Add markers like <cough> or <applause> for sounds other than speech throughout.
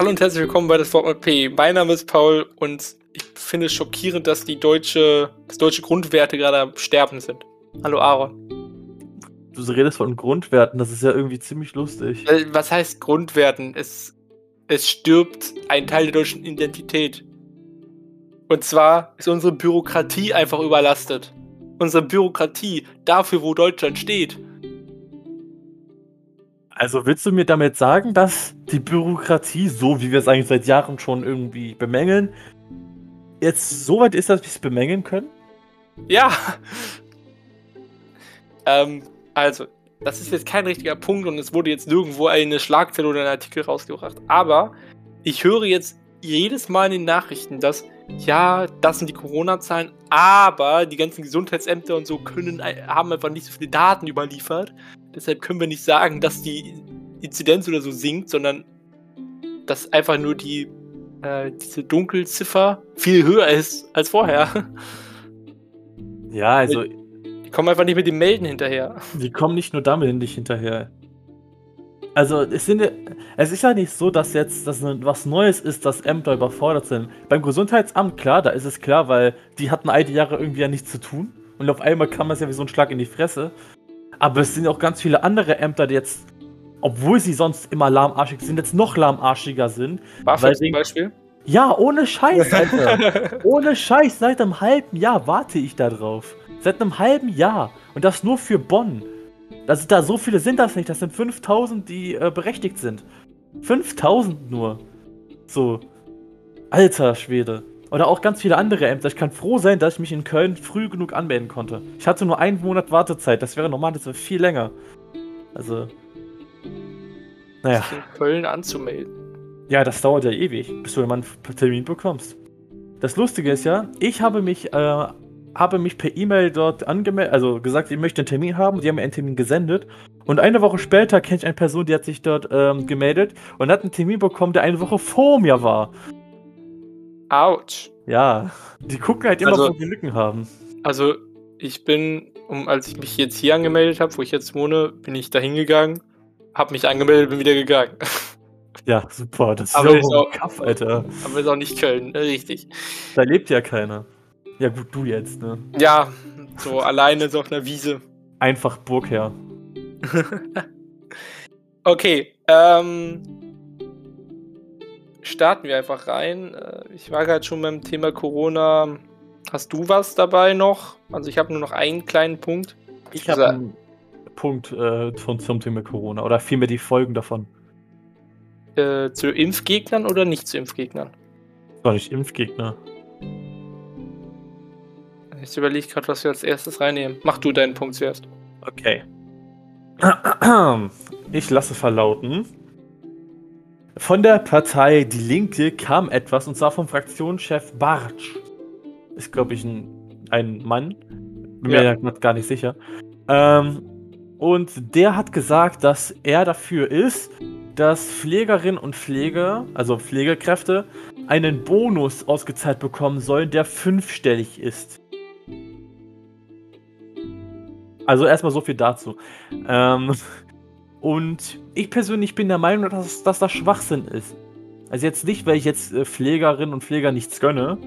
Hallo und herzlich willkommen bei das Wort mit P. Mein Name ist Paul und ich finde es schockierend, dass die deutsche, dass deutsche Grundwerte gerade am Sterben sind. Hallo Aaron. Du redest von Grundwerten, das ist ja irgendwie ziemlich lustig. Äh, Was heißt Grundwerten? Es, es stirbt ein Teil der deutschen Identität. Und zwar ist unsere Bürokratie einfach überlastet. Unsere Bürokratie dafür, wo Deutschland steht. Also willst du mir damit sagen, dass die Bürokratie, so wie wir es eigentlich seit Jahren schon irgendwie bemängeln, jetzt so weit ist, dass wir es bemängeln können? Ja. ähm, also, das ist jetzt kein richtiger Punkt und es wurde jetzt nirgendwo eine Schlagzeile oder ein Artikel rausgebracht. Aber ich höre jetzt jedes Mal in den Nachrichten, dass ja, das sind die Corona-Zahlen, aber die ganzen Gesundheitsämter und so können, haben einfach nicht so viele Daten überliefert. Deshalb können wir nicht sagen, dass die Inzidenz oder so sinkt, sondern dass einfach nur die äh, diese Dunkelziffer viel höher ist als vorher. <laughs> Ja, also Die kommen einfach nicht mit dem Melden hinterher. die kommen nicht nur damit nicht hinterher. Also es, sind, es ist ja nicht so, dass jetzt das was Neues ist, dass Ämter überfordert sind. Beim Gesundheitsamt, klar, da ist es klar, weil die hatten all die Jahre irgendwie ja nichts zu tun. Und auf einmal kam es ja wie so ein Schlag in die Fresse. Aber es sind auch ganz viele andere Ämter, die jetzt, obwohl sie sonst immer lahmarschig sind, jetzt noch lahmarschiger sind. BAföG zum Beispiel. Ja, ohne Scheiß, <laughs> Alter. ohne Scheiß, seit einem halben Jahr warte ich da drauf. Seit einem halben Jahr. Und das nur für Bonn. Also da so viele sind das nicht. Das sind 5000, die äh, berechtigt sind. 5000 nur. So. Alter Schwede. Oder auch ganz viele andere Ämter. Ich kann froh sein, dass ich mich in Köln früh genug anmelden konnte. Ich hatte nur einen Monat Wartezeit. Das wäre normal, das wäre viel länger. Also. Naja. sich in Köln anzumelden. Ja, das dauert ja ewig, bis du einen Termin bekommst. Das Lustige ist ja, ich habe mich, äh, habe mich per E-Mail dort angemeldet, also gesagt, ich möchte einen Termin haben. Die haben mir einen Termin gesendet. Und eine Woche später kenne ich eine Person, die hat sich dort ähm, gemeldet und hat einen Termin bekommen, der eine Woche vor mir war. Autsch. Ja, die gucken halt immer, Also- wo wir Lücken haben. Also, ich bin, um, als ich mich jetzt hier angemeldet habe, wo ich jetzt wohne, bin ich da hingegangen, habe mich angemeldet, bin wieder gegangen. <laughs> Ja, super. Das ist Aber ja auch Kaff, Alter. Aber ist auch nicht Köln, ne? richtig. Da lebt ja keiner. Ja, gut, du jetzt, ne? Ja, so alleine so auf einer Wiese. Einfach Burgherr. <laughs> Okay, ähm. Starten wir einfach rein. Äh, Ich war gerade schon beim Thema Corona. Hast du was dabei noch? Also ich habe nur noch einen kleinen Punkt. Ich Also- habe einen Punkt äh, von, zum Thema Corona oder vielmehr die Folgen davon. Äh, zu Impfgegnern oder nicht zu Impfgegnern? War nicht Impfgegner. Ich überlege gerade, was wir als erstes reinnehmen. Mach du deinen Punkt zuerst. Okay. <clears throat> Ich lasse verlauten. Von der Partei Die Linke kam etwas, und zwar vom Fraktionschef Bartsch. Ist, glaube ich, ein, ein Mann. Bin mir Ja. grad gar nicht sicher. Ähm, und der hat gesagt, dass er dafür ist, dass Pflegerinnen und Pfleger, also Pflegekräfte, einen Bonus ausgezahlt bekommen sollen, der fünfstellig ist. Also erstmal so viel dazu. Ähm, und ich persönlich bin der Meinung, dass, dass das Schwachsinn ist. Also jetzt nicht, weil ich jetzt äh, Pflegerinnen und Pfleger nichts gönne.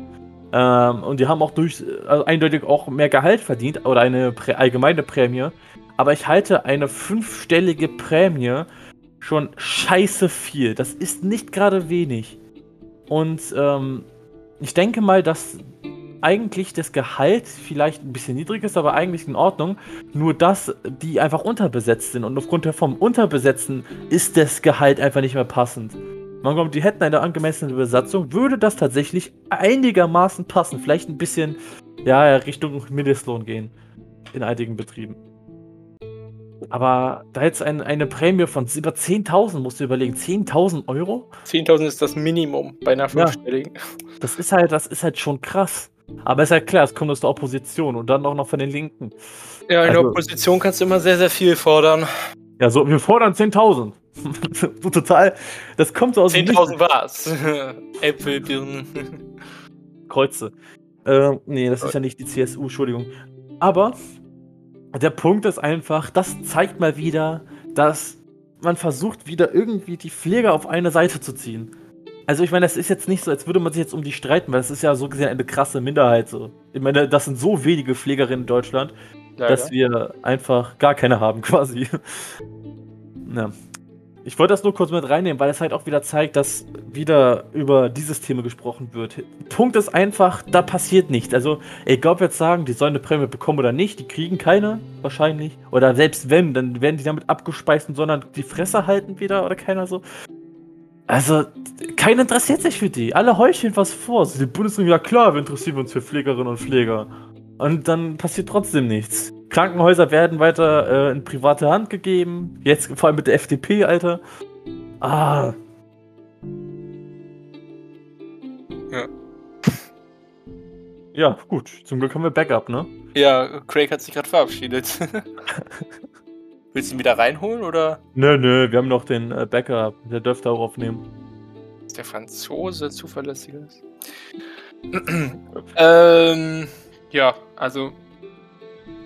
Ähm, und die haben auch durch, also eindeutig auch mehr Gehalt verdient oder eine Prä allgemeine Prämie. Aber ich halte eine fünfstellige Prämie schon scheiße viel. Das ist nicht gerade wenig. Und ähm, ich denke mal, dass eigentlich das Gehalt vielleicht ein bisschen niedrig ist, aber eigentlich in Ordnung. Nur dass die einfach unterbesetzt sind und aufgrund der vom Unterbesetzen ist das Gehalt einfach nicht mehr passend. Man kommt, die hätten eine angemessene Besatzung, würde das tatsächlich einigermaßen passen. Vielleicht ein bisschen, ja, Richtung Mindestlohn gehen. In einigen Betrieben. Aber da jetzt ein, eine Prämie von über 10.000, musst du überlegen, 10.000 Euro? 10.000 ist das Minimum bei einer Ja. fünfstelligen. Das ist halt, das ist halt schon krass. Aber ist halt klar, es kommt aus der Opposition und dann auch noch von den Linken. Ja, in der Also- Opposition kannst du immer sehr, sehr viel fordern. Ja, so, wir fordern 10.000. <laughs> so total, das kommt so aus dem 10.000 war's. <laughs> Äpfel, Birnen. Kreuze. Äh, nee, das ist ja nicht die CSU, Entschuldigung. Aber der Punkt ist einfach, das zeigt mal wieder, dass man versucht, wieder irgendwie die Pfleger auf eine Seite zu ziehen. Also ich meine, das ist jetzt nicht so, als würde man sich jetzt um die streiten, weil das ist ja so gesehen eine krasse Minderheit so. Ich meine, das sind so wenige Pflegerinnen in Deutschland, Leider. dass wir einfach gar keine haben <laughs> quasi. ja. Ich wollte das nur kurz mit reinnehmen, weil es halt auch wieder zeigt, dass wieder über dieses Thema gesprochen wird. Punkt ist einfach, da passiert nichts. Also, egal ob wir jetzt sagen, die sollen eine Prämie bekommen oder nicht, die kriegen keine, wahrscheinlich. Oder selbst wenn, dann werden die damit abgespeist und sondern die Fresse halten wieder oder keiner so. Also, keiner interessiert sich für die. Alle heucheln was vor. die Bundesregierung, ja klar, wir interessieren uns für Pflegerinnen und Pfleger. Und dann passiert trotzdem nichts. Krankenhäuser werden weiter äh, in private Hand gegeben. Jetzt vor allem mit der FDP, Alter. Ah. Ja. Ja, gut. Zum Glück haben wir Backup, ne? Ja, Craig hat sich gerade verabschiedet. <laughs> Willst du ihn wieder reinholen oder? Nö, nö, wir haben noch den äh, Backup. Der dürfte auch aufnehmen. Ist der Franzose zuverlässiger ist? <clears throat> ähm, ja, also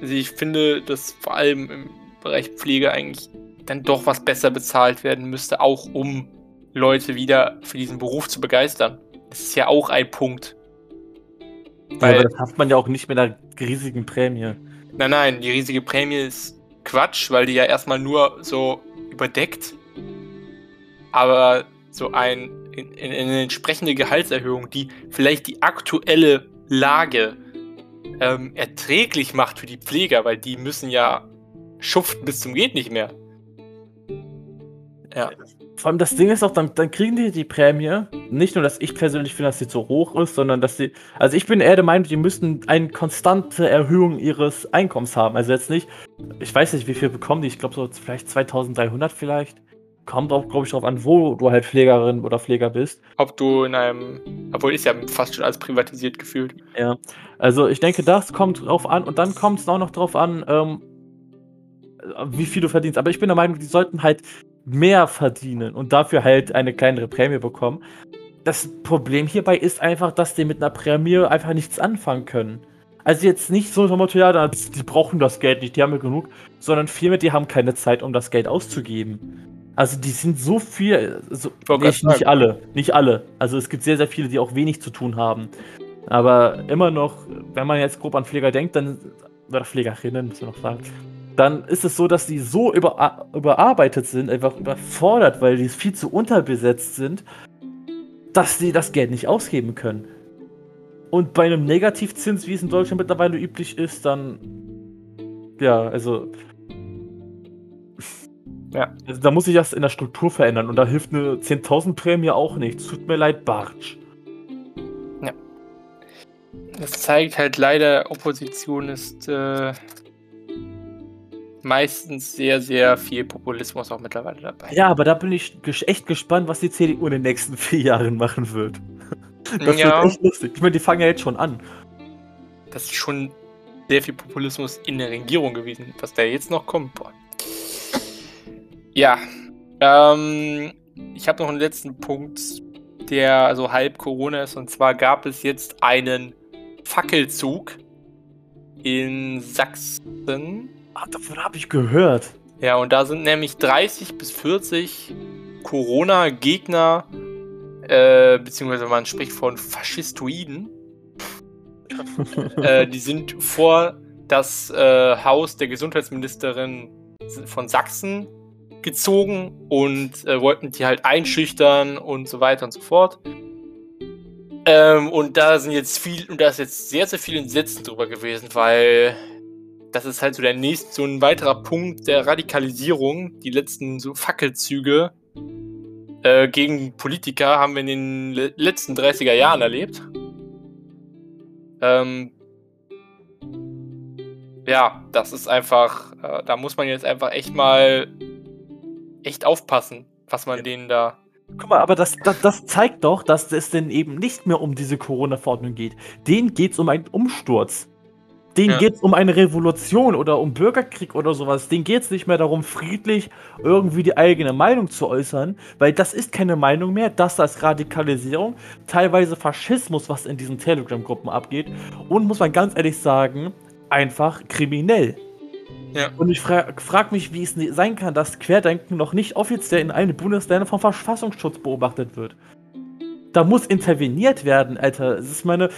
also ich finde, dass vor allem im Bereich Pflege eigentlich dann doch was besser bezahlt werden müsste, auch um Leute wieder für diesen Beruf zu begeistern. Das ist ja auch ein Punkt. Weil, ja, aber das hat man ja auch nicht mit einer riesigen Prämie. Nein, nein, die riesige Prämie ist Quatsch, weil die ja erstmal nur so überdeckt. Aber so ein, in, in, eine entsprechende Gehaltserhöhung, die vielleicht die aktuelle Lage ähm, erträglich macht für die Pfleger, weil die müssen ja schuften bis zum geht nicht mehr. Ja. Vor allem das Ding ist auch, dann, dann kriegen die die Prämie. Nicht nur, dass ich persönlich finde, dass sie zu hoch ist, sondern dass sie. Also ich bin eher der Meinung, die müssten eine konstante Erhöhung ihres Einkommens haben. Also jetzt nicht, ich weiß nicht, wie viel bekommen die. Ich glaube so vielleicht 2300 vielleicht kommt auch, glaube ich, darauf an, wo du halt Pflegerin oder Pfleger bist. Ob du in einem, obwohl ist ja fast schon als privatisiert gefühlt. Ja, also ich denke, das kommt drauf an und dann kommt es auch noch drauf an, ähm, wie viel du verdienst. Aber ich bin der Meinung, die sollten halt mehr verdienen und dafür halt eine kleinere Prämie bekommen. Das Problem hierbei ist einfach, dass die mit einer Prämie einfach nichts anfangen können. Also jetzt nicht so vom Motto, ja, die brauchen das Geld nicht, die haben ja genug, sondern vielmehr, die haben keine Zeit, um das Geld auszugeben. Also die sind so viel, so, nicht, nicht alle, nicht alle. Also es gibt sehr, sehr viele, die auch wenig zu tun haben. Aber immer noch, wenn man jetzt grob an Pfleger denkt, dann, oder Pflegerinnen, muss man noch sagen, dann ist es so, dass die so über, überarbeitet sind, einfach überfordert, weil die viel zu unterbesetzt sind, dass sie das Geld nicht ausgeben können. Und bei einem Negativzins, wie es in Deutschland mittlerweile üblich ist, dann, ja, also ja. Also da muss sich das in der Struktur verändern und da hilft eine 10.000 Prämie auch nicht. Tut mir leid, Bartsch. Ja. Das zeigt halt leider, Opposition ist äh, meistens sehr, sehr viel Populismus auch mittlerweile dabei. Ja, aber da bin ich echt gespannt, was die CDU in den nächsten <laughs> vier Jahren machen wird. <laughs> Das ja. wird echt lustig. Ich meine, die fangen ja jetzt schon an. Das ist schon sehr viel Populismus in der Regierung gewesen. Was da jetzt noch kommt, boah. Ja. Ähm, ich habe noch einen letzten Punkt, der so halb Corona ist. Und zwar gab es jetzt einen Fackelzug in Sachsen. Ach, davon habe ich gehört. Ja, und da sind nämlich 30 bis 40 Corona-Gegner, äh, beziehungsweise man spricht von Faschistoiden. <laughs> äh, die sind vor das äh, Haus der Gesundheitsministerin von Sachsen gezogen und äh, wollten die halt einschüchtern und so weiter und so fort. Ähm, und da sind jetzt viel, und da ist jetzt sehr, sehr viel Entsetzen drüber gewesen, weil das ist halt so der nächste, so ein weiterer Punkt der Radikalisierung. Die letzten so Fackelzüge äh, gegen Politiker haben wir in den le letzten 30er Jahren erlebt. Ähm, ja, das ist einfach, äh, da muss man jetzt einfach echt mal echt aufpassen, was man ja. denen da. Guck mal, aber das, das, das, zeigt doch, dass es denn eben nicht mehr um diese Corona-Verordnung geht. Denen geht es um einen Umsturz. Denen ja. geht es um eine Revolution oder um Bürgerkrieg oder sowas. Denen geht es nicht mehr darum, friedlich irgendwie die eigene Meinung zu äußern, weil das ist keine Meinung mehr. Das ist Radikalisierung, teilweise Faschismus, was in diesen Telegram-Gruppen abgeht. Und muss man ganz ehrlich sagen, einfach kriminell. Ja. Und ich frage frag mich, wie es sein kann, dass Querdenken noch nicht offiziell in allen Bundesländern vom Verfassungsschutz beobachtet wird. Da muss interveniert werden, Alter. Es ist meine.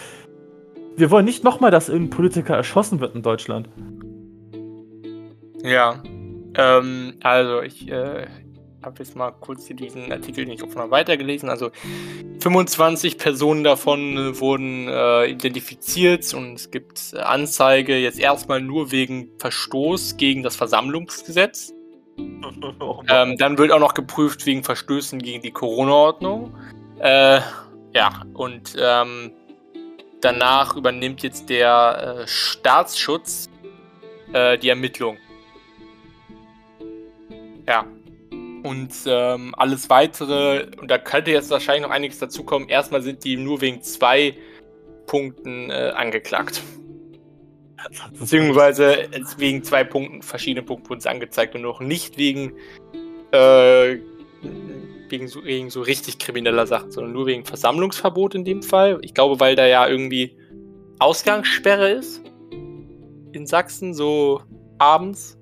Wir wollen nicht nochmal, dass irgendein Politiker erschossen wird in Deutschland. Ja. Ähm, also ich äh, habe jetzt mal kurz hier diesen Artikel nicht noch weitergelesen. Also 25 Personen davon wurden äh, identifiziert und es gibt Anzeige jetzt erstmal nur wegen Verstoß gegen das Versammlungsgesetz. <laughs> Ähm, dann wird auch noch geprüft wegen Verstößen gegen die Corona-Ordnung. Äh, ja, und ähm, danach übernimmt jetzt der äh, Staatsschutz äh, die Ermittlung. Ja. Und ähm, alles weitere, und da könnte jetzt wahrscheinlich noch einiges dazukommen. Erstmal sind die nur wegen zwei Punkten äh, angeklagt. Beziehungsweise wegen zwei Punkten, verschiedene Punkte wurden angezeigt und noch nicht wegen, äh, wegen, so, wegen so richtig krimineller Sachen, sondern nur wegen Versammlungsverbot in dem Fall. Ich glaube, weil da ja irgendwie Ausgangssperre ist in Sachsen, so abends.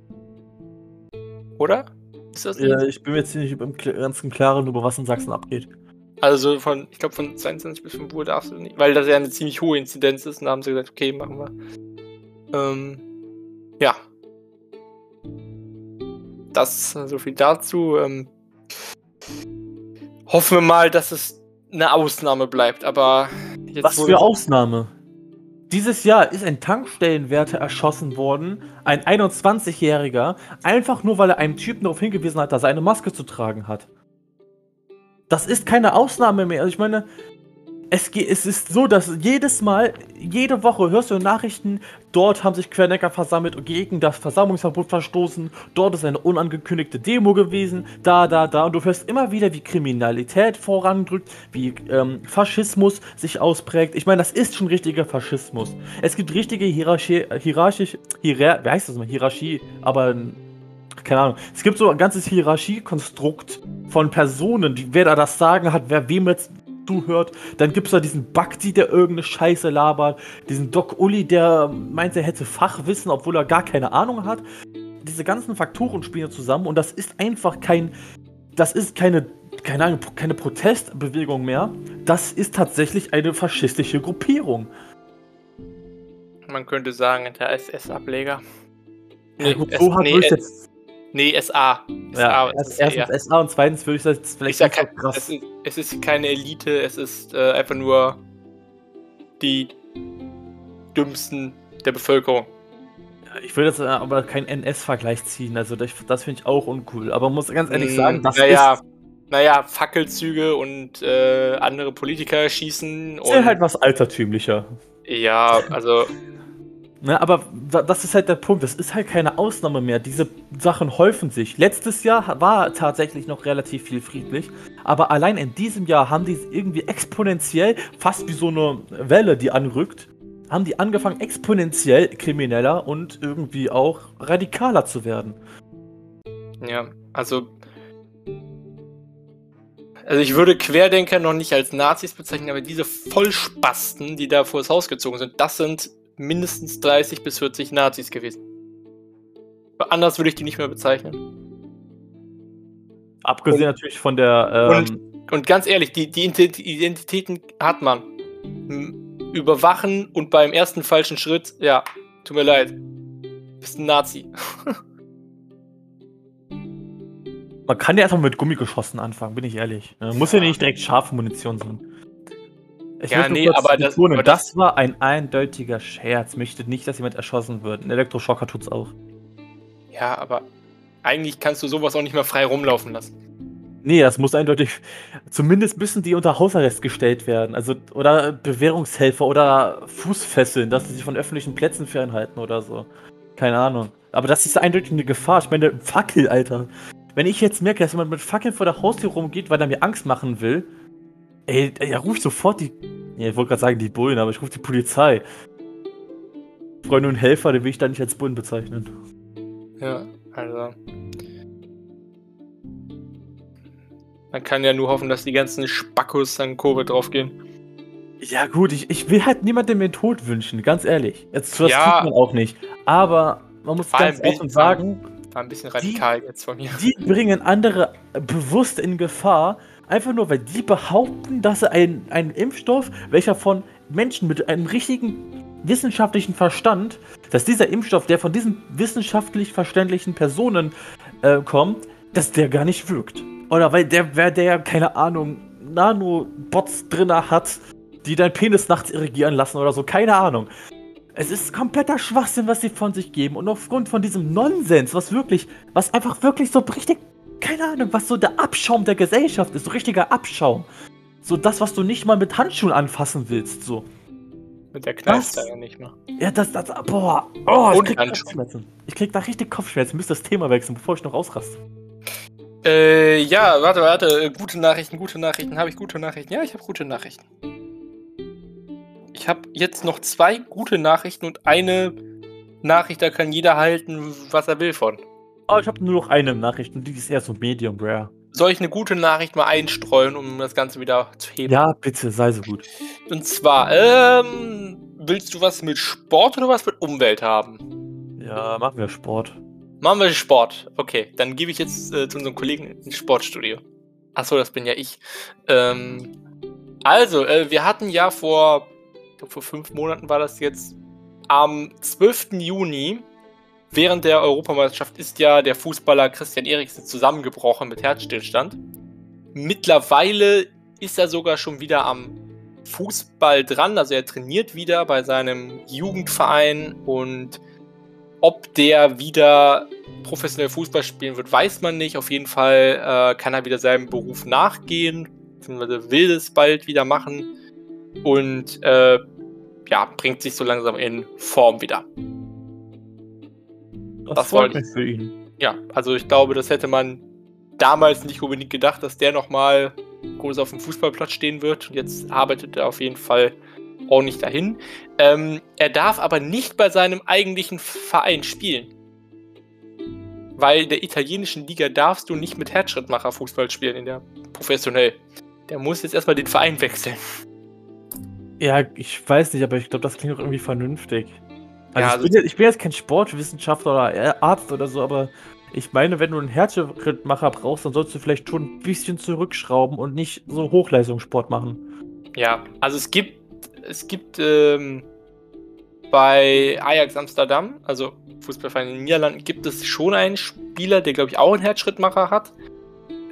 Oder? Ist das ja, ich bin mir jetzt nicht im ganzen Klaren, über was in Sachsen abgeht. Also von, ich glaube von 22 bis 5 Uhr darfst du nicht, weil das ja eine ziemlich hohe Inzidenz ist und da haben sie gesagt, okay, machen wir. Ähm, ja. Das so viel dazu. Ähm, hoffen wir mal, dass es eine Ausnahme bleibt, aber jetzt Was für Ausnahme? Dieses Jahr ist ein Tankstellenwärter erschossen worden, ein 21-Jähriger, einfach nur weil er einem Typen darauf hingewiesen hat, dass er eine Maske zu tragen hat. Das ist keine Ausnahme mehr. Also ich meine, es, es ist so, dass jedes Mal, jede Woche hörst du Nachrichten, dort haben sich Quernecker versammelt und gegen das Versammlungsverbot verstoßen, dort ist eine unangekündigte Demo gewesen, da, da, da. Und du hörst immer wieder, wie Kriminalität vorandrückt, wie ähm, Faschismus sich ausprägt. Ich meine, das ist schon richtiger Faschismus. Es gibt richtige Hierarchie, hierarchisch, hierar, wie heißt das mal? Hierarchie, aber keine Ahnung. Es gibt so ein ganzes Hierarchiekonstrukt von Personen, die, wer da das Sagen hat, wer wem jetzt zuhört. Dann gibt es da diesen Bakti, der irgendeine Scheiße labert. Diesen Doc Uli, der meint, er hätte Fachwissen, obwohl er gar keine Ahnung hat. Diese ganzen Faktoren spielen zusammen und das ist einfach kein. Das ist keine, keine, Ahnung, keine Protestbewegung mehr. Das ist tatsächlich eine faschistische Gruppierung. Man könnte sagen, der SS-Ableger. Nee, so hat nee, jetzt Nee, SA. SA ja, erst, erstens SA und zweitens würde ich das vielleicht nicht kein, so krass. Es ist, es ist, keine Elite, es ist äh, einfach nur die dümmsten der Bevölkerung. Ich will jetzt äh, aber keinen NS-Vergleich ziehen, also das, das finde ich auch uncool. Aber muss ganz ehrlich hm, sagen, das naja, ist. Naja, Fackelzüge und äh, andere Politiker schießen. Ist ja halt was altertümlicher. Ja, also Ne, aber das ist halt der Punkt. Das ist halt keine Ausnahme mehr. Diese Sachen häufen sich. Letztes Jahr war tatsächlich noch relativ viel friedlich. Aber allein in diesem Jahr haben die irgendwie exponentiell, fast wie so eine Welle, die anrückt, haben die angefangen, exponentiell krimineller und irgendwie auch radikaler zu werden. Ja, also. Also ich würde Querdenker noch nicht als Nazis bezeichnen, aber diese Vollspasten, die da vor das Haus gezogen sind, das sind mindestens 30 bis 40 Nazis gewesen. Anders würde ich die nicht mehr bezeichnen. Abgesehen und, natürlich von der. Ähm und, und, ganz ehrlich, die, die Identitäten hat man. Überwachen und beim ersten falschen Schritt, ja, tut mir leid. Du bist ein Nazi. Man kann ja einfach mit Gummigeschossen anfangen, bin ich ehrlich. Muss ja, ja nicht direkt scharfe Munition sein. Ich ja, nee, aber das, aber das, war ein eindeutiger Scherz. Möchte nicht, dass jemand erschossen wird. Ein Elektroschocker tut's auch. Ja, aber eigentlich kannst du sowas auch nicht mehr frei rumlaufen lassen. Nee, das muss eindeutig. Zumindest müssen die unter Hausarrest gestellt werden. Also, oder Bewährungshelfer oder Fußfesseln, dass sie sich von öffentlichen Plätzen fernhalten oder so. Keine Ahnung. Aber das ist eindeutig eine Gefahr. Ich meine, Fackel, Alter. Wenn ich jetzt merke, dass jemand mit Fackeln vor der Haustür rumgeht, weil er mir Angst machen will, Ey, er ruft sofort die. Ja, ich wollte gerade sagen die Bullen, aber ich rufe die Polizei. Freunde und Helfer, den will ich da nicht als Bullen bezeichnen. Ja, also. Man kann ja nur hoffen, dass die ganzen Spackos dann Covid draufgehen. Ja, gut, ich, ich will halt niemandem den Tod wünschen, ganz ehrlich. Jetzt, das ja, tut man auch nicht. Aber man muss ganz offen sagen. War ein bisschen radikal die, jetzt von mir. Die bringen andere bewusst in Gefahr, Einfach nur, weil die behaupten, dass ein, ein Impfstoff, welcher von Menschen mit einem richtigen wissenschaftlichen Verstand, dass dieser Impfstoff, der von diesen wissenschaftlich verständlichen Personen äh, kommt, dass der gar nicht wirkt. Oder weil der, wer der, keine Ahnung, Nanobots drin hat, die dein Penis nachts irrigieren lassen oder so, keine Ahnung. Es ist kompletter Schwachsinn, was sie von sich geben. Und aufgrund von diesem Nonsens, was wirklich, was einfach wirklich so richtig, keine Ahnung, was so der Abschaum der Gesellschaft ist, so richtiger Abschaum. So das, was du nicht mal mit Handschuhen anfassen willst, so. Mit der da ja nicht mehr. Ja, das, das, boah, oh, ich Und krieg Handschuhe. Kopfschmerzen. Ich krieg da richtig Kopfschmerzen. Müsste das Thema wechseln, bevor ich noch ausraste. Äh, ja, warte, warte. äh, Gute Nachrichten, gute Nachrichten. Habe ich gute Nachrichten? Ja, ich habe gute Nachrichten. Ich habe jetzt noch zwei gute Nachrichten und eine Nachricht, da kann jeder halten, was er will von. Oh, ich habe nur noch eine Nachricht und die ist eher so medium rare. Soll ich eine gute Nachricht mal einstreuen, um das Ganze wieder zu heben? Ja, bitte, sei so gut. Und zwar, ähm, willst du was mit Sport oder was mit Umwelt haben? Ja, machen wir Sport. Machen wir Sport. Okay, dann gebe ich jetzt äh, zu unserem Kollegen ins Sportstudio. Achso, das bin ja ich. Ähm, also, äh, wir hatten ja vor, ich glaube vor fünf Monaten war das jetzt, am 12. Juni, während der Europameisterschaft, ist ja der Fußballer Christian Eriksen zusammengebrochen mit Herzstillstand. Mittlerweile ist er sogar schon wieder am Fußball dran, also er trainiert wieder bei seinem Jugendverein und ob der wieder professionell Fußball spielen wird, weiß man nicht. Auf jeden Fall äh, kann er wieder seinem Beruf nachgehen, will es bald wieder machen und äh, ja, bringt sich so langsam in Form wieder. Das, Das freut wollte mich für ihn. Ja, also ich glaube, das hätte man damals nicht unbedingt gedacht, dass der nochmal groß auf dem Fußballplatz stehen wird. Und jetzt arbeitet er auf jeden Fall ordentlich dahin. Ähm, er darf aber nicht bei seinem eigentlichen Verein spielen. Weil in der italienischen Liga darfst du nicht mit Herzschrittmacher Fußball spielen, in der professionell. Der muss jetzt erstmal den Verein wechseln. Ja, ich weiß nicht, aber ich glaube, das klingt auch irgendwie vernünftig. Also, Ja, ich, bin jetzt, ich bin jetzt kein Sportwissenschaftler oder äh, Arzt oder so, aber ich meine, wenn du einen Herzschrittmacher brauchst, dann sollst du vielleicht schon ein bisschen zurückschrauben und nicht so Hochleistungssport machen. Ja, also es gibt, es gibt ähm, bei Ajax Amsterdam, also Fußballverein in den Niederlanden, gibt es schon einen Spieler, der glaube ich auch einen Herzschrittmacher hat.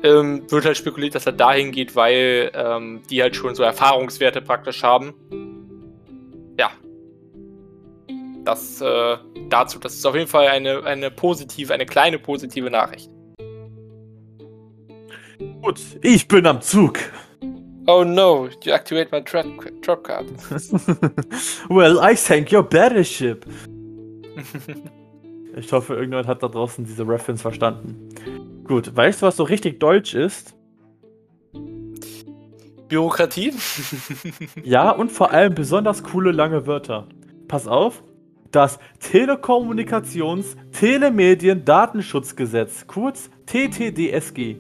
Ähm, wird halt spekuliert, dass er dahin geht, weil ähm, die halt schon so Erfahrungswerte praktisch haben. Ja. Das äh, dazu, das ist auf jeden Fall eine, eine positive, eine kleine positive Nachricht. Gut, ich bin am Zug. Oh no, you activate my trap, trap card. <laughs> well, I thank your battleship. <laughs> Ich hoffe, irgendjemand hat da draußen diese Reference verstanden. Gut, weißt du, was so richtig deutsch ist? Bürokratie? <laughs> Ja, und vor allem besonders coole lange Wörter. Pass auf. Das Telekommunikations-, Telemedien-, Datenschutzgesetz, kurz TTDSG.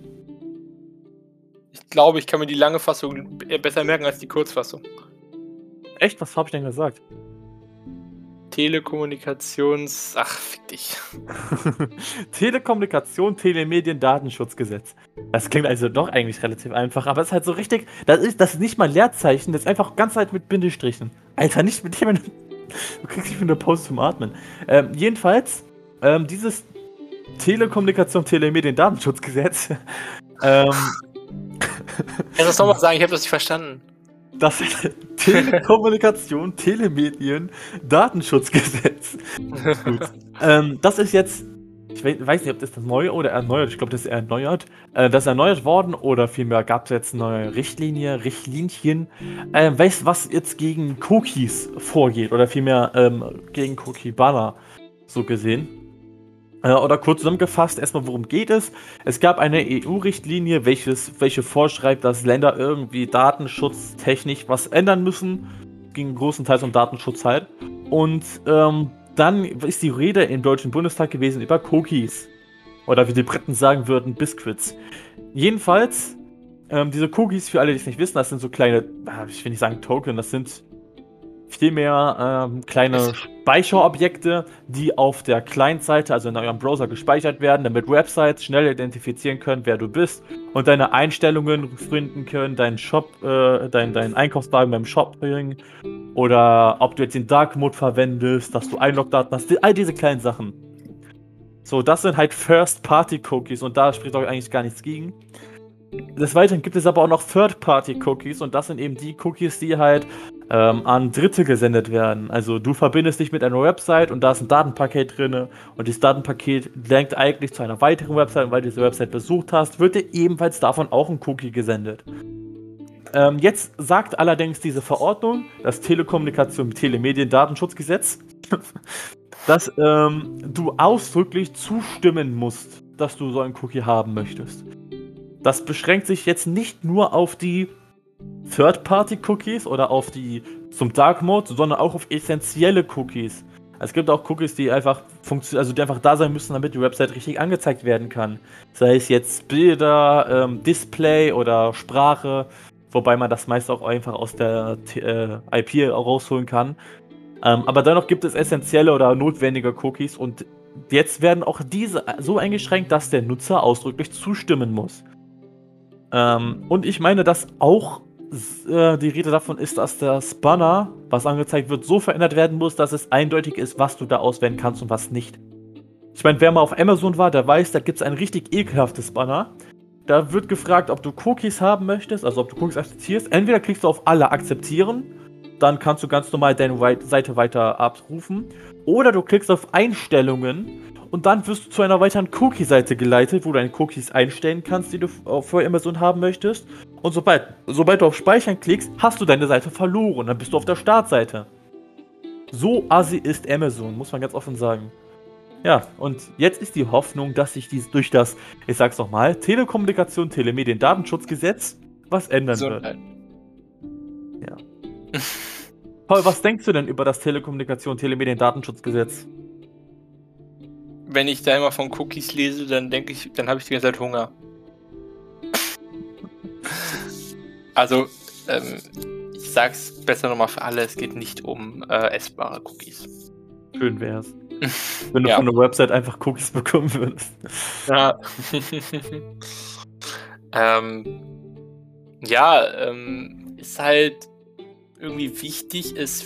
Ich glaube, ich kann mir die lange Fassung besser merken als die Kurzfassung. Echt, was hab ich denn gesagt? Telekommunikations. Ach, fick dich. <laughs> Telekommunikation, Telemedien, Datenschutzgesetz. Das klingt also doch eigentlich relativ einfach, aber es ist halt so richtig. Das ist, das ist nicht mal Leerzeichen, das ist einfach ganz halt mit Bindestrichen. Alter, nicht mit dem. <laughs> Du kriegst nicht mit einer Pause zum Atmen. Ähm, jedenfalls, ähm, dieses Telekommunikation, Telemedien, Datenschutzgesetz. <laughs> ähm, Kannst du das nochmal sagen? Ich habe das nicht verstanden. das <laughs> Telekommunikation, Telemedien, Datenschutzgesetz. Gut. ähm, das ist jetzt, ich we- weiß nicht, ob das das neu oder erneuert, ich glaube, das ist erneuert. Äh, das ist erneuert worden oder vielmehr gab es jetzt eine neue Richtlinie, Richtlinien. Äh, weißt du, was jetzt gegen Cookies vorgeht oder vielmehr ähm, gegen Cookie-Banner so gesehen? Äh, oder kurz zusammengefasst, erstmal worum geht es? Es gab eine EU-Richtlinie, welche vorschreibt, dass Länder irgendwie datenschutztechnisch was ändern müssen. Ging großenteils um Datenschutz halt. Und ähm, dann ist die Rede im Deutschen Bundestag gewesen über Cookies. Oder wie die Briten sagen würden, Biscuits. Jedenfalls, ähm, diese Cookies, für alle, die es nicht wissen, das sind so kleine, ah, ich will nicht sagen Token, das sind vielmehr ähm, kleine Speicherobjekte, die auf der Client-Seite, also in eurem Browser gespeichert werden, damit Websites schnell identifizieren können, wer du bist und deine Einstellungen finden können, deinen Shop, äh, dein, deinen Einkaufswagen beim Shopping oder ob du jetzt den Dark Mode verwendest, dass du Einlogdaten hast, all diese kleinen Sachen. So, das sind halt First-Party-Cookies und da spricht euch eigentlich gar nichts gegen. Des Weiteren gibt es aber auch noch Third-Party-Cookies und das sind eben die Cookies, die halt ähm, an Dritte gesendet werden. Also du verbindest dich mit einer Website und da ist ein Datenpaket drin und dieses Datenpaket lenkt eigentlich zu einer weiteren Website und weil du diese Website besucht hast, wird dir ebenfalls davon auch ein Cookie gesendet. Ähm, jetzt sagt allerdings diese Verordnung, das Telekommunikation Telemedien Datenschutzgesetz, <laughs> dass ähm, du ausdrücklich zustimmen musst, dass du so einen Cookie haben möchtest. Das beschränkt sich jetzt nicht nur auf die Third-Party-Cookies oder auf die zum Dark Mode, sondern auch auf essentielle Cookies. Es gibt auch Cookies, die einfach also die einfach da sein müssen, damit die Website richtig angezeigt werden kann. Sei es jetzt Bilder, ähm, Display oder Sprache, wobei man das meist auch einfach aus der äh, IP rausholen kann. Ähm, aber dennoch gibt es essentielle oder notwendige Cookies und jetzt werden auch diese so eingeschränkt, dass der Nutzer ausdrücklich zustimmen muss. Ähm, und ich meine, dass auch äh, die Rede davon ist, dass das Banner, was angezeigt wird, so verändert werden muss, dass es eindeutig ist, was du da auswählen kannst und was nicht. Ich meine, wer mal auf Amazon war, der weiß, da gibt es ein richtig ekelhaftes Banner. Da wird gefragt, ob du Cookies haben möchtest, also ob du Cookies akzeptierst. Entweder klickst du auf alle akzeptieren, dann kannst du ganz normal deine Seite weiter abrufen. Oder du klickst auf Einstellungen und dann wirst du zu einer weiteren Cookie-Seite geleitet, wo du deine Cookies einstellen kannst, die du für Amazon haben möchtest. Und sobald, sobald du auf Speichern klickst, hast du deine Seite verloren. Dann bist du auf der Startseite. So assi ist Amazon, muss man ganz offen sagen. Ja, und jetzt ist die Hoffnung, dass sich dies durch das, ich sag's nochmal, Telekommunikation, Telemedien, Datenschutzgesetz was ändern so, wird. Ja. <laughs> Paul, was denkst du denn über das Telekommunikation, Telemedien, Datenschutzgesetz? Wenn ich da immer von Cookies lese, dann denke ich, dann habe ich die ganze Zeit Hunger. <laughs> also, ähm, ich sag's besser nochmal für alle, es geht nicht um äh, essbare Cookies. Schön wär's. <laughs> Wenn du ja. von der Website einfach Cookies bekommen würdest. Ja. <laughs> ähm, ja, ähm, ist halt irgendwie wichtig, ist,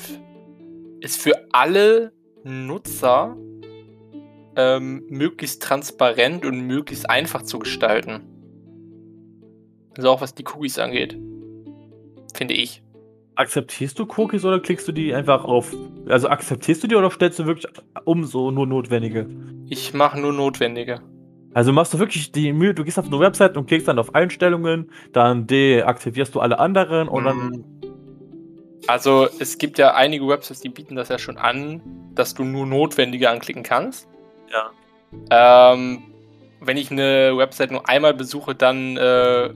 ist für alle Nutzer ähm, möglichst transparent und möglichst einfach zu gestalten. Also auch was die Cookies angeht. Finde ich. Akzeptierst du Cookies oder klickst du die einfach auf? Also akzeptierst du die oder stellst du wirklich um so nur notwendige? Ich mache nur notwendige. Also machst du wirklich die Mühe, du gehst auf eine Website und klickst dann auf Einstellungen, dann deaktivierst du alle anderen und dann. Mhm. Also es gibt ja einige Websites, die bieten das ja schon an, dass du nur notwendige anklicken kannst. Ja. Ähm, wenn ich eine Website nur einmal besuche, dann äh,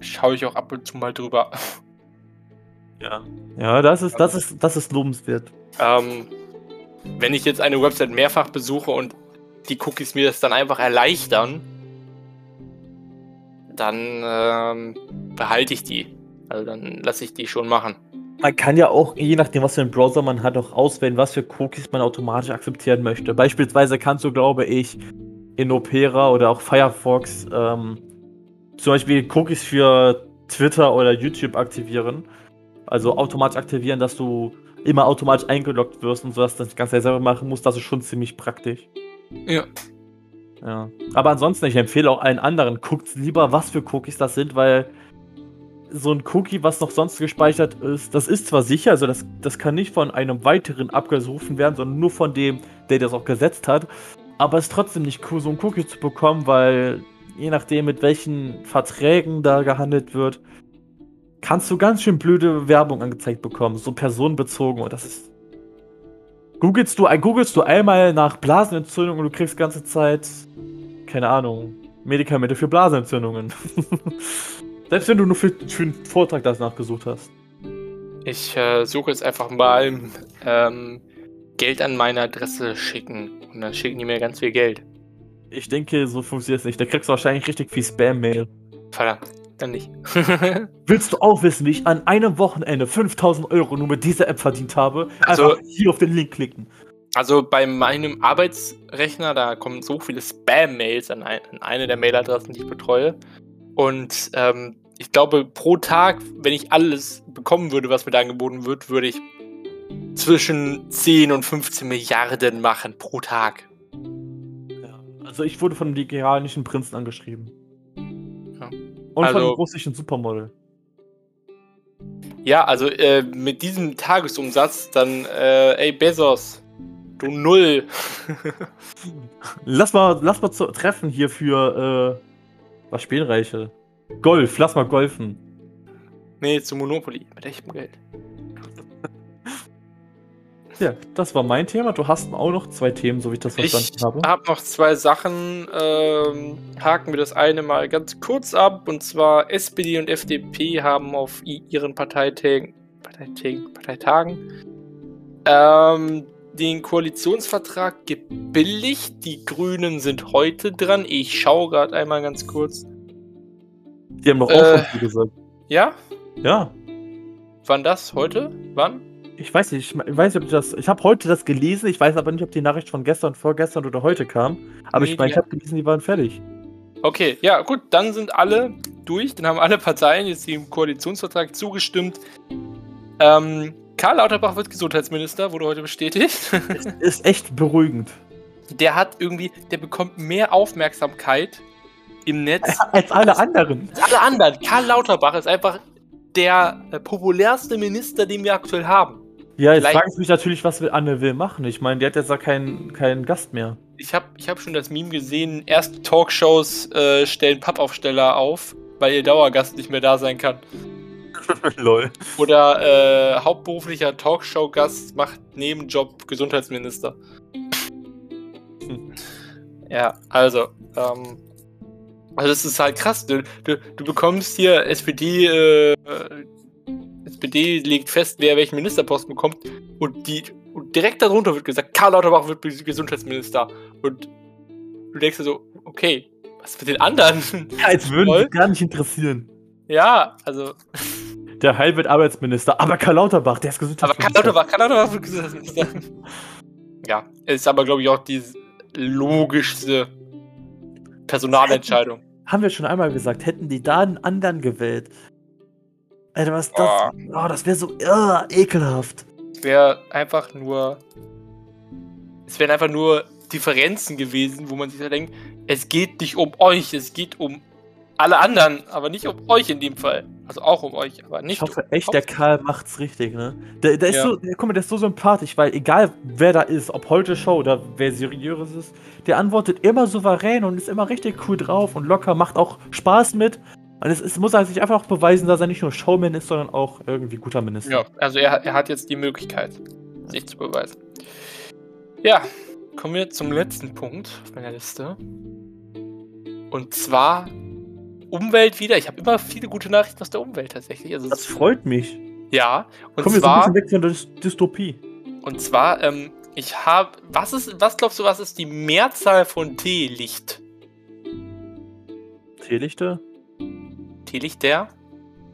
schaue ich auch ab und zu mal drüber. Ja. Ja, das ist, das ist, das ist lobenswert. Ähm, wenn ich jetzt eine Website mehrfach besuche und die Cookies mir das dann einfach erleichtern, dann ähm, behalte ich die. Also dann lasse ich die schon machen. Man kann ja auch, je nachdem, was für einen Browser man hat, auch auswählen, was für Cookies man automatisch akzeptieren möchte. Beispielsweise kannst du, glaube ich, in Opera oder auch Firefox ähm, zum Beispiel Cookies für Twitter oder YouTube aktivieren. Also automatisch aktivieren, dass du immer automatisch eingeloggt wirst und so, dass du das Ganze selber machen musst. Das ist schon ziemlich praktisch. Ja. Ja. Aber ansonsten, ich empfehle auch allen anderen, guckt lieber, was für Cookies das sind, weil so ein Cookie, was noch sonst gespeichert ist, das ist zwar sicher, also das, das kann nicht von einem weiteren abgerufen werden, sondern nur von dem, der das auch gesetzt hat. Aber es ist trotzdem nicht cool, so ein Cookie zu bekommen, weil je nachdem, mit welchen Verträgen da gehandelt wird, kannst du ganz schön blöde Werbung angezeigt bekommen, so personenbezogen und das ist. Googlest du, googelst du einmal nach Blasenentzündung und du kriegst ganze Zeit, keine Ahnung, Medikamente für Blasenentzündungen. <laughs> Selbst wenn du nur für, für einen Vortrag das nachgesucht hast. Ich äh, suche jetzt einfach mal ähm, Geld an meine Adresse schicken. Und dann schicken die mir ganz viel Geld. Ich denke, so funktioniert es nicht. Da kriegst du wahrscheinlich richtig viel Spam-Mail. Verdammt. dann nicht. <laughs> Willst du auch wissen, wie ich an einem Wochenende 5000 Euro nur mit dieser App verdient habe? Also- Einfach hier auf den Link klicken. Also bei meinem Arbeitsrechner, da kommen so viele Spam-Mails an, ein, an eine der Mailadressen, die ich betreue. Und ähm, ich glaube, pro Tag, wenn ich alles bekommen würde, was mir da angeboten wird, würde ich zwischen 10 und 15 Milliarden machen pro Tag. Ja. Also ich wurde von einem nigerianischen Prinzen angeschrieben. Ja. Und von Also- einem russischen Supermodel. Ja, also äh, mit diesem Tagesumsatz dann, äh, ey Bezos, du Null. <laughs> Lass mal, lass mal zu, treffen hier für, äh, was spielen Reiche? Golf, lass mal golfen. nee, zu Monopoly, mit echtem Geld. Ja, das war mein Thema. Du hast auch noch zwei Themen, so wie ich das Ich verstanden habe. habe noch zwei Sachen. Ähm, haken wir das eine mal ganz kurz ab. Und zwar SPD und FDP haben auf ihren Parteitagen, Parteitagen, Parteitagen ähm, den Koalitionsvertrag gebilligt. Die Grünen sind heute dran. Ich schaue gerade einmal ganz kurz. Die haben doch auch Äh. gesagt. Ja? Ja. Wann das? Heute? Wann? Ich weiß nicht, ich weiß nicht, ob ich das. Ich habe heute das gelesen, ich weiß aber nicht, ob die Nachricht von gestern, vorgestern oder heute kam. Aber Nee, ich meine, ich habe gelesen, die waren fertig. Okay, ja, gut, dann sind alle durch. Dann haben alle Parteien jetzt dem Koalitionsvertrag zugestimmt. Ähm, Karl Lauterbach wird Gesundheitsminister, wurde heute bestätigt. Ist echt beruhigend. <laughs> der hat irgendwie, der bekommt mehr Aufmerksamkeit im Netz <laughs> Als alle anderen. als alle anderen. Karl Lauterbach ist einfach der äh, populärste Minister, den wir aktuell haben. Ja, jetzt Vielleicht- frage ich mich natürlich, was will Anne Will machen. Ich meine, die hat jetzt da keinen keinen Gast mehr. Ich habe ich hab schon das Meme gesehen, erste Talkshows äh, stellen Pappaufsteller auf, weil ihr Dauergast nicht mehr da sein kann. <laughs> Lol. Oder äh, hauptberuflicher Talkshow-Gast macht Nebenjob Gesundheitsminister. Ja, also, ähm, also das ist halt krass. Du, du, du bekommst hier SPD, äh, SPD legt fest, wer welchen Ministerposten bekommt und die und direkt darunter wird gesagt, Karl Lauterbach wird Gesundheitsminister. Und du denkst dir so, okay, was mit den anderen? Ja, als würden Voll. die gar nicht interessieren. ja, also <laughs> Der Heil wird Arbeitsminister, aber Karl Lauterbach, der ist Aber Gesundheitsminister. kann Lauterbach, kann Lauterbach wird Gesundheitsminister. <laughs> Ja, ist aber, glaube ich, auch die logischste Personalentscheidung. Haben wir schon einmal gesagt, hätten die da einen anderen gewählt. Alter, was das? Oh, das wäre so uh, ekelhaft. Es wäre einfach nur. Es wären einfach nur Differenzen gewesen, wo man sich da denkt, es geht nicht um euch, es geht um alle anderen, aber nicht um euch in dem Fall. Also auch um euch, aber nicht Ich hoffe um echt, der Karl macht's richtig, ne? Der, der ist Ja. so, der, guck mal, der ist so sympathisch, weil egal wer da ist, ob heute Show oder wer seriös ist, der antwortet immer souverän und ist immer richtig cool drauf und locker, macht auch Spaß mit. Und es, es muss er sich einfach auch beweisen, dass er nicht nur Showman ist, sondern auch irgendwie guter Minister. Ja, also er, er hat jetzt die Möglichkeit, sich zu beweisen. Ja, kommen wir zum letzten Punkt auf meiner Liste. Und zwar Umwelt wieder. Ich habe immer viele gute Nachrichten aus der Umwelt tatsächlich. Also Das freut mich. ja, und Kommen wir so ein zwar, bisschen weg von der Dys- Dystopie. und zwar, ähm, ich habe, was ist, was glaubst du, was ist die Mehrzahl von Teelicht? Teelichter? Teelichter?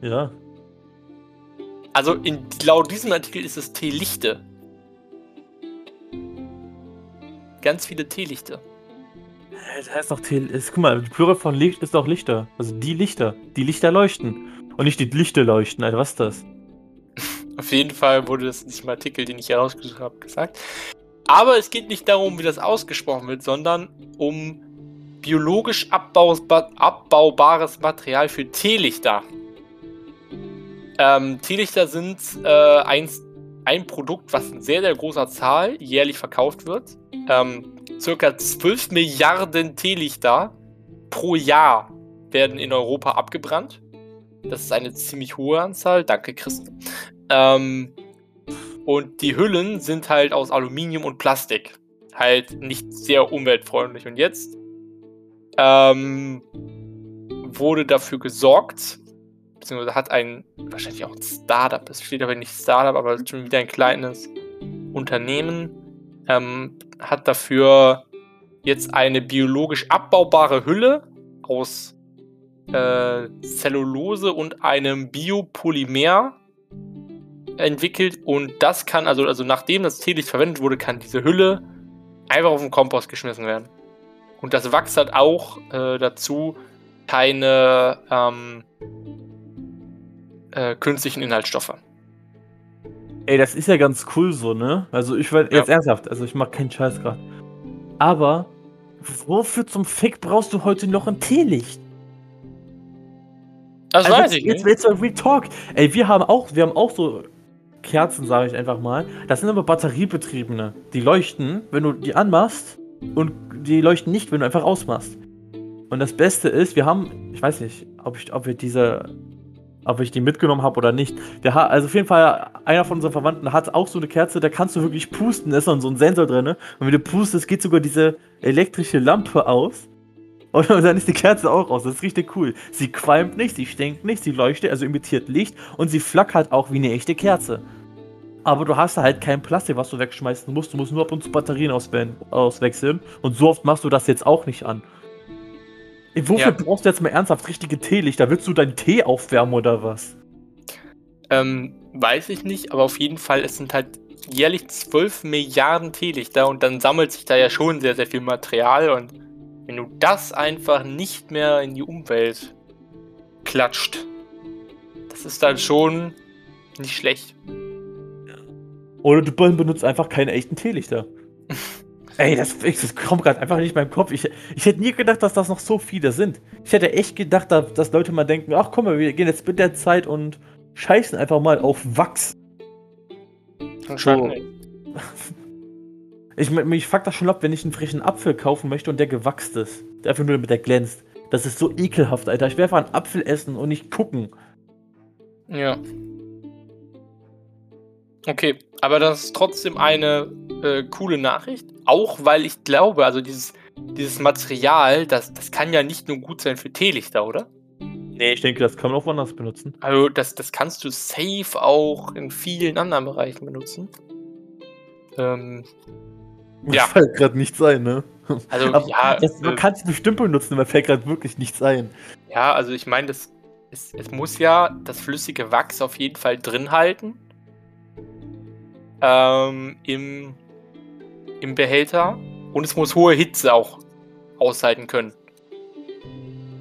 Ja. Also in, laut diesem Artikel ist es Teelichte. Ganz viele Teelichte. Das heißt doch guck mal, die Plural von Licht ist doch Lichter. Also die Lichter. Die Lichter leuchten. Und nicht die Lichter leuchten, Alter, was ist das? <laughs> Auf jeden Fall wurde das in diesem Artikel, den ich herausgesucht habe, gesagt. Aber es geht nicht darum, wie das ausgesprochen wird, sondern um biologisch abbaubares Material für Teelichter. Ähm, Teelichter sind äh, ein, ein Produkt, was in sehr, sehr großer Zahl jährlich verkauft wird. Ähm, circa 12 Milliarden Teelichter pro Jahr werden in Europa abgebrannt. Das ist eine ziemlich hohe Anzahl. Danke, Christen. Ähm, und die Hüllen sind halt aus Aluminium und Plastik. Halt nicht sehr umweltfreundlich. Und jetzt ähm, wurde dafür gesorgt, beziehungsweise hat ein, wahrscheinlich auch ein Startup, es steht aber nicht Startup, aber schon wieder ein kleines Unternehmen, ähm, hat dafür jetzt eine biologisch abbaubare Hülle aus äh, Zellulose und einem Biopolymer entwickelt und das kann, also, also nachdem das Teelicht verwendet wurde, kann diese Hülle einfach auf den Kompost geschmissen werden. Und das Wachs hat auch äh, dazu keine ähm, äh, künstlichen Inhaltsstoffe. Ey, das ist ja ganz cool so, ne? Also ich war jetzt ernsthaft, also ich mach keinen Scheiß gerade. Aber wofür zum Fick brauchst du heute noch ein Teelicht? Das Also weiß ich jetzt, nicht. jetzt mal Real Talk. Ey, wir haben auch, wir haben auch so Kerzen, sage ich einfach mal. Das sind aber batteriebetriebene. Die leuchten, wenn du die anmachst und die leuchten nicht, wenn du einfach ausmachst. Und das Beste ist, wir haben, ich weiß nicht, ob ich, ob wir diese, ob ich die mitgenommen habe oder nicht. Wir ha also auf jeden Fall, einer von unseren Verwandten hat auch so eine Kerze, da kannst du wirklich pusten, da ist dann so ein Sensor drin. Und wenn du pustest, geht sogar diese elektrische Lampe aus. Und <laughs> dann ist die Kerze auch aus. Das ist richtig cool. Sie qualmt nicht, sie stinkt nicht, sie leuchtet, also imitiert Licht und sie flackert auch wie eine echte Kerze. Aber du hast halt kein Plastik, was du wegschmeißen musst. Du musst nur ab und zu Batterien auswechseln. Und so oft machst du das jetzt auch nicht an. Wofür Ja. brauchst du jetzt mal ernsthaft richtige Teelichter? Willst du deinen Tee aufwärmen oder was? Ähm, weiß ich nicht, aber auf jeden Fall, es sind halt jährlich 12 Milliarden Teelichter und dann sammelt sich da ja schon sehr, sehr viel Material und wenn du das einfach nicht mehr in die Umwelt klatscht, das ist dann schon nicht schlecht. Oder du benutzt einfach keine echten Teelichter. Ey, das, das kommt gerade einfach nicht in meinem Kopf. Ich, ich hätte nie gedacht, dass das noch so viele sind. Ich hätte echt gedacht, dass, dass Leute mal denken, ach komm mal, wir gehen jetzt mit der Zeit und scheißen einfach mal auf Wachs. So. <laughs> Ich, mich fuck das schon ab, wenn ich einen frischen Apfel kaufen möchte und der gewachst ist. Der einfach nur damit der glänzt. Das ist so ekelhaft, Alter. Ich will einfach einen Apfel essen und nicht gucken. Ja. Okay, aber das ist trotzdem eine äh, coole Nachricht. Auch weil ich glaube, also dieses, dieses Material, das, das kann ja nicht nur gut sein für Teelichter, oder? Nee, ich denke, das kann man auch woanders benutzen. Also das, das kannst du safe auch in vielen anderen Bereichen benutzen. Ähm, Ja. fällt gerade nichts ein, ne? also Aber ja, das, man äh, kann es bestimmt benutzen, mir fällt gerade wirklich nichts ein. ja, also ich meine, das es, es muss ja das flüssige Wachs auf jeden Fall drin halten. Ähm, im, Im Behälter. Und es muss hohe Hitze auch aushalten können.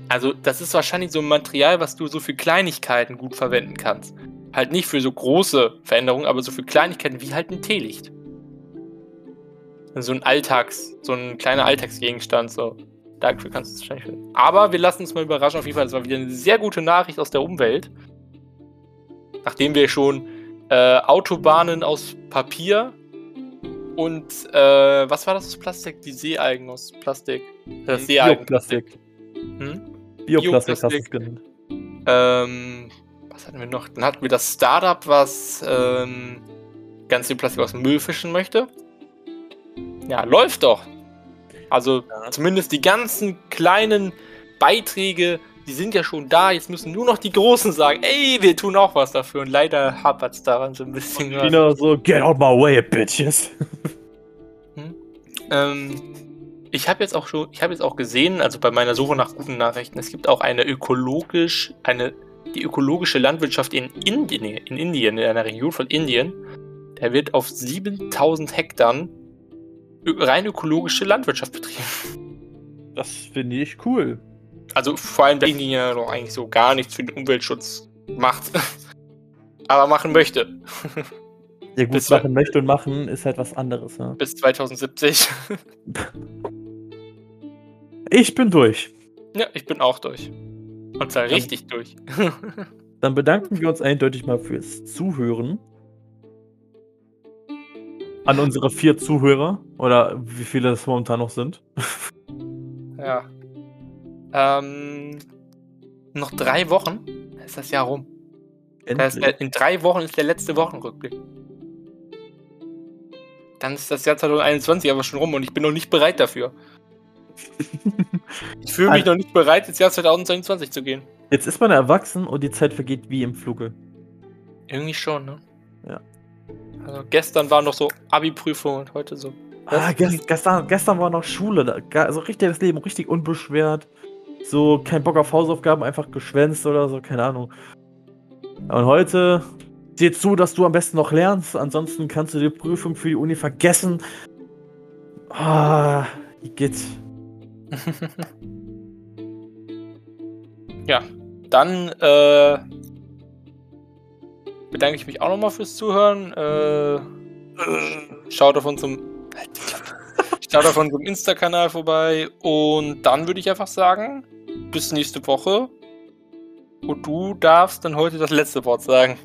Also, das ist wahrscheinlich so ein Material, was du so für Kleinigkeiten gut verwenden kannst. Halt nicht für so große Veränderungen, aber so für Kleinigkeiten wie halt ein Teelicht. So ein Alltags, so ein kleiner Alltagsgegenstand, so. Dafür kannst du es wahrscheinlich verwenden. Aber wir lassen uns mal überraschen. Auf jeden Fall, das war wieder eine sehr gute Nachricht aus der Umwelt. Nachdem wir schon äh, Autobahnen aus Papier und äh, was war das aus Plastik? Die Seealgen aus Plastik. Das Seealgenplastik. Bioplastik. Hm? Bioplastik hast du Bioplastik. es genannt. Ähm, was hatten wir noch? Dann hatten wir das Startup, was ähm, ganz viel Plastik aus dem Müll fischen möchte. Ja, läuft doch. Also Ja. zumindest die ganzen kleinen Beiträge, die sind ja schon da. Jetzt müssen nur noch die Großen sagen, ey, wir tun auch was dafür. Und leider hapert es daran so ein bisschen. China so, get out my way, bitches. Ähm, ich habe jetzt auch schon, ich habe jetzt auch gesehen, also bei meiner Suche nach guten Nachrichten, es gibt auch eine ökologisch, eine, die ökologische Landwirtschaft in Indien, in Indien, in einer Region von Indien, da wird auf 7000 Hektar rein ökologische Landwirtschaft betrieben. Das finde ich cool. Also vor allem, weil Indien ja noch eigentlich so gar nichts für den Umweltschutz macht, <laughs> aber machen möchte. Ja gut, Bis- machen möchte und machen ist halt was anderes. Ne? Bis 2070. <laughs> Ich bin durch. ja, ich bin auch durch. Und zwar richtig durch. <laughs> Dann bedanken wir uns eindeutig mal fürs Zuhören. An unsere vier Zuhörer. Oder wie viele das momentan noch sind. Ja. Ähm, noch drei Wochen ist das Jahr rum. Das der- in drei Wochen ist der letzte Wochenrückblick. Dann ist das Jahr 2021 aber schon rum und ich bin noch nicht bereit dafür. <laughs> Ich fühle mich Also- noch nicht bereit, ins Jahr 2022 zu gehen. Jetzt ist man erwachsen und die Zeit vergeht wie im Fluge. Irgendwie schon, ne? Ja. Also gestern war noch so Abi-Prüfung und heute so. Ah, gest, gestern, gestern war noch Schule. Da, also richtig das Leben, richtig unbeschwert. So kein Bock auf Hausaufgaben, einfach geschwänzt oder so, keine Ahnung. Und heute sieh zu, dass du am besten noch lernst, ansonsten kannst du die Prüfung für die Uni vergessen. Ah, geht's. <laughs> ja, dann äh, bedanke ich mich auch nochmal fürs Zuhören. Äh, schaut auf unserem schaut auf unserem Insta-Kanal vorbei und dann würde ich einfach sagen, bis nächste Woche. Und du darfst dann heute das letzte Wort sagen.